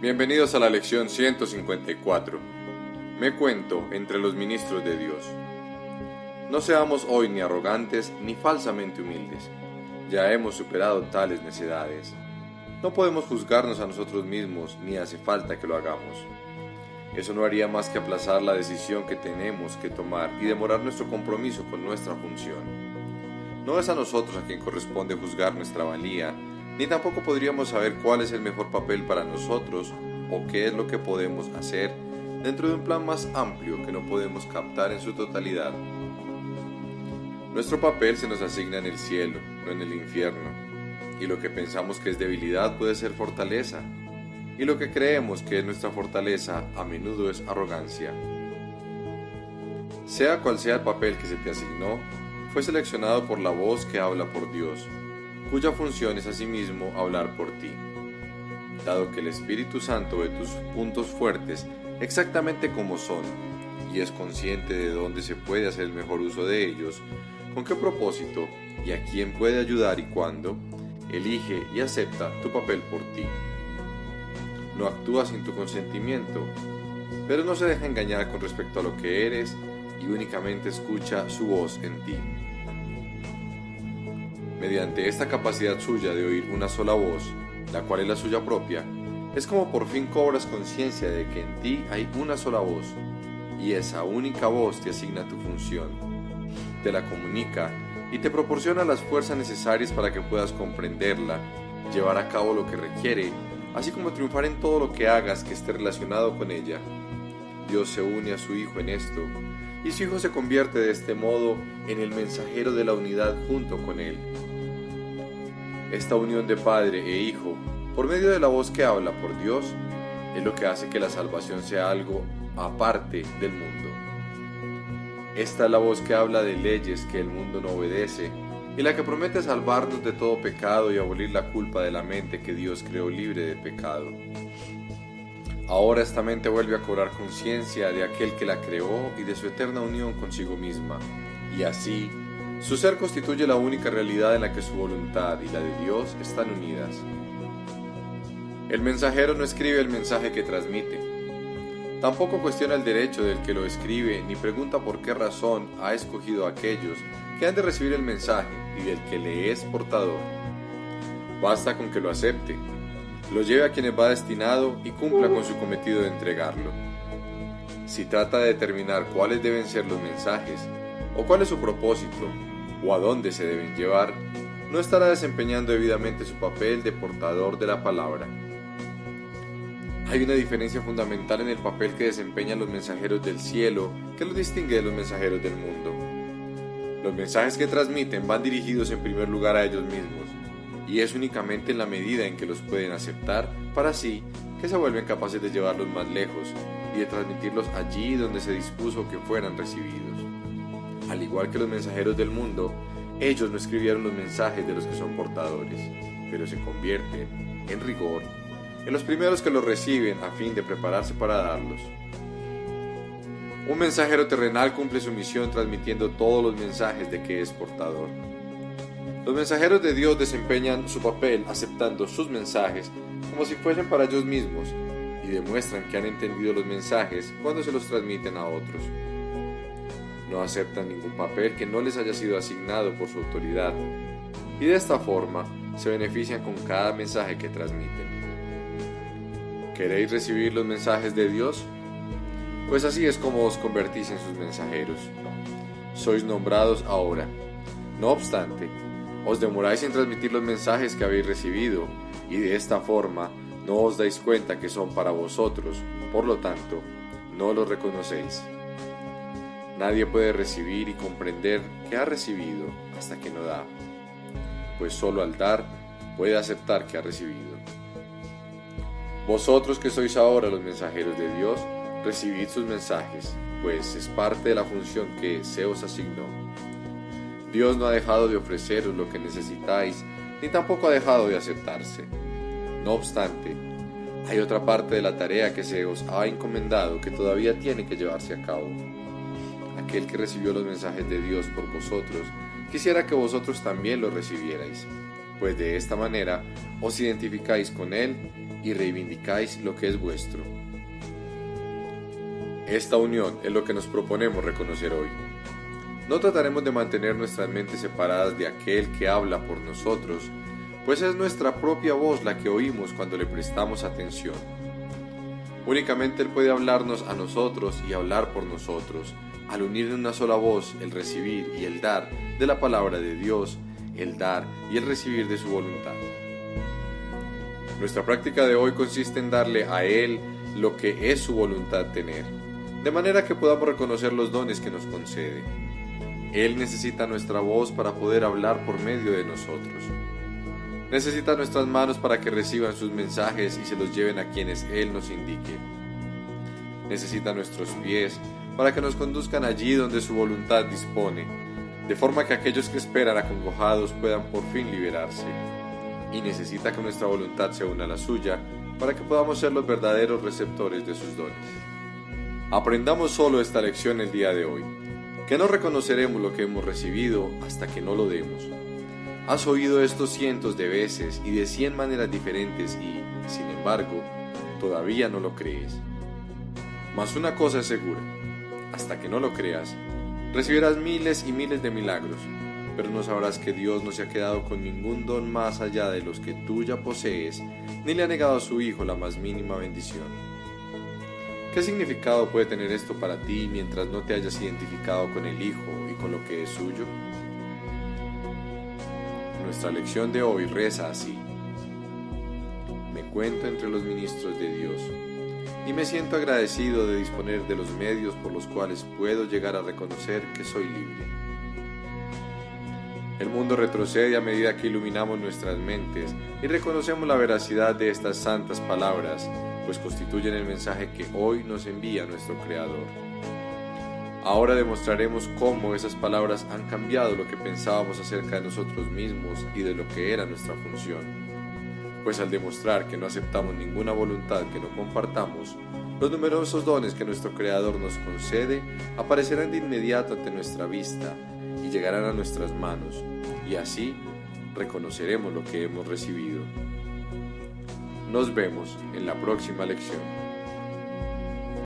Bienvenidos a la lección 154. Me cuento entre los ministros de Dios. No seamos hoy ni arrogantes ni falsamente humildes. Ya hemos superado tales necedades. No podemos juzgarnos a nosotros mismos ni hace falta que lo hagamos. Eso no haría más que aplazar la decisión que tenemos que tomar y demorar nuestro compromiso con nuestra función. No es a nosotros a quien corresponde juzgar nuestra valía, ni tampoco podríamos saber cuál es el mejor papel para nosotros o qué es lo que podemos hacer dentro de un plan más amplio que no podemos captar en su totalidad. Nuestro papel se nos asigna en el cielo, no en el infierno, y lo que pensamos que es debilidad puede ser fortaleza, y lo que creemos que es nuestra fortaleza a menudo es arrogancia. Sea cual sea el papel que se te asignó, fue seleccionado por la voz que habla por Dios, cuya función es asimismo hablar por ti. Dado que el Espíritu Santo ve tus puntos fuertes exactamente como son y es consciente de dónde se puede hacer el mejor uso de ellos, con qué propósito y a quién puede ayudar y cuándo, elige y acepta tu papel por ti. No actúa sin tu consentimiento, pero no se deja engañar con respecto a lo que eres y únicamente escucha su voz en ti. Mediante esta capacidad suya de oír una sola voz, la cual es la suya propia, es como por fin cobras conciencia de que en ti hay una sola voz, y esa única voz te asigna tu función, te la comunica y te proporciona las fuerzas necesarias para que puedas comprenderla, llevar a cabo lo que requiere, así como triunfar en todo lo que hagas que esté relacionado con ella. Dios se une a su Hijo en esto, y su Hijo se convierte de este modo en el mensajero de la unidad junto con Él. Esta unión de Padre e Hijo por medio de la voz que habla por Dios, es lo que hace que la salvación sea algo aparte del mundo. Esta es la voz que habla de leyes que el mundo no obedece y la que promete salvarnos de todo pecado y abolir la culpa de la mente que Dios creó libre de pecado. Ahora esta mente vuelve a cobrar conciencia de aquel que la creó y de su eterna unión consigo misma, y así su ser constituye la única realidad en la que su voluntad y la de Dios están unidas. El mensajero no escribe el mensaje que transmite. Tampoco cuestiona el derecho del que lo escribe ni pregunta por qué razón ha escogido a aquellos que han de recibir el mensaje y del que le es portador. Basta con que lo acepte, lo lleve a quienes va destinado y cumpla con su cometido de entregarlo. Si trata de determinar cuáles deben ser los mensajes, o cuál es su propósito, o a dónde se deben llevar, no estará desempeñando debidamente su papel de portador de la palabra. Hay una diferencia fundamental en el papel que desempeñan los mensajeros del cielo que los distingue de los mensajeros del mundo. Los mensajes que transmiten van dirigidos en primer lugar a ellos mismos, y es únicamente en la medida en que los pueden aceptar para sí que se vuelven capaces de llevarlos más lejos y de transmitirlos allí donde se dispuso que fueran recibidos. Al igual que los mensajeros del mundo, ellos no escribieron los mensajes de los que son portadores, pero se convierten, en rigor, en los primeros que los reciben a fin de prepararse para darlos. Un mensajero terrenal cumple su misión transmitiendo todos los mensajes de que es portador. Los mensajeros de Dios desempeñan su papel aceptando sus mensajes como si fuesen para ellos mismos y demuestran que han entendido los mensajes cuando se los transmiten a otros. No aceptan ningún papel que no les haya sido asignado por su autoridad y de esta forma se benefician con cada mensaje que transmiten. ¿Queréis recibir los mensajes de Dios? Pues así es como os convertís en sus mensajeros. Sois nombrados ahora. No obstante, os demoráis en transmitir los mensajes que habéis recibido, y de esta forma no os dais cuenta que son para vosotros, por lo tanto, no los reconocéis. Nadie puede recibir y comprender que ha recibido hasta que no da, pues solo al dar puede aceptar que ha recibido. Vosotros que sois ahora los mensajeros de Dios, recibid sus mensajes, pues es parte de la función que se os asignó. Dios no ha dejado de ofreceros lo que necesitáis, ni tampoco ha dejado de aceptarse. No obstante, hay otra parte de la tarea que se os ha encomendado que todavía tiene que llevarse a cabo. Aquel que recibió los mensajes de Dios por vosotros, quisiera que vosotros también los recibierais, pues de esta manera os identificáis con Él y reivindicáis lo que es vuestro. Esta unión es lo que nos proponemos reconocer hoy. No trataremos de mantener nuestras mentes separadas de aquel que habla por nosotros, pues es nuestra propia voz la que oímos cuando le prestamos atención. Únicamente Él puede hablarnos a nosotros y hablar por nosotros, al unir en una sola voz el recibir y el dar de la palabra de Dios, el dar y el recibir de su voluntad. Nuestra práctica de hoy consiste en darle a Él lo que es su voluntad tener, de manera que podamos reconocer los dones que nos concede. Él necesita nuestra voz para poder hablar por medio de nosotros. Necesita nuestras manos para que reciban sus mensajes y se los lleven a quienes Él nos indique. Necesita nuestros pies para que nos conduzcan allí donde su voluntad dispone, de forma que aquellos que esperan acongojados puedan por fin liberarse. Y necesita que nuestra voluntad se una a la suya para que podamos ser los verdaderos receptores de sus dones. Aprendamos solo esta lección el día de hoy, que no reconoceremos lo que hemos recibido hasta que no lo demos. Has oído esto cientos de veces y de cien maneras diferentes y, sin embargo, todavía no lo crees. Mas una cosa es segura, hasta que no lo creas, recibirás miles y miles de milagros, pero no sabrás que Dios no se ha quedado con ningún don más allá de los que tú ya posees, ni le ha negado a su Hijo la más mínima bendición. ¿Qué significado puede tener esto para ti mientras no te hayas identificado con el Hijo y con lo que es suyo? Nuestra lección de hoy reza así. Me cuento entre los ministros de Dios y me siento agradecido de disponer de los medios por los cuales puedo llegar a reconocer que soy libre. El mundo retrocede a medida que iluminamos nuestras mentes y reconocemos la veracidad de estas santas palabras, pues constituyen el mensaje que hoy nos envía nuestro Creador. Ahora demostraremos cómo esas palabras han cambiado lo que pensábamos acerca de nosotros mismos y de lo que era nuestra función. Pues al demostrar que no aceptamos ninguna voluntad que no compartamos, los numerosos dones que nuestro Creador nos concede aparecerán de inmediato ante nuestra vista y llegarán a nuestras manos, y así reconoceremos lo que hemos recibido. Nos vemos en la próxima lección.